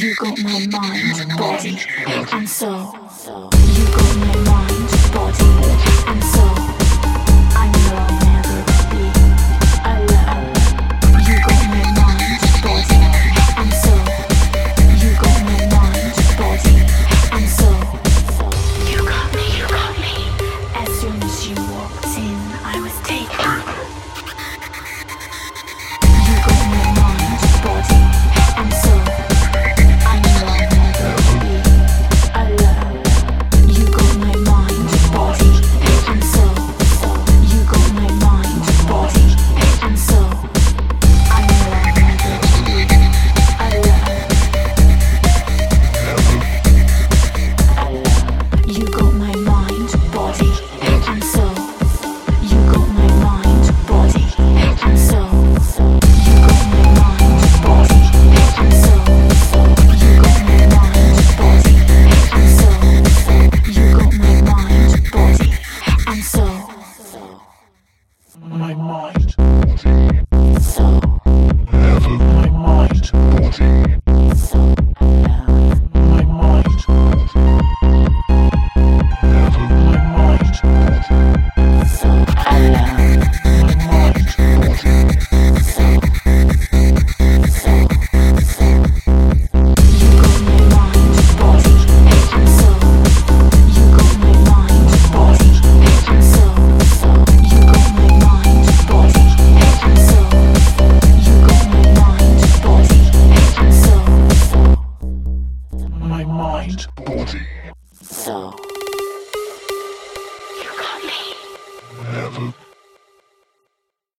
You got my mind, body, and soul. You got my mind, body, and soul. My mind, body. Heaven, my mind, body, soul. My mind, body. Heaven, my mind, body, soul. ever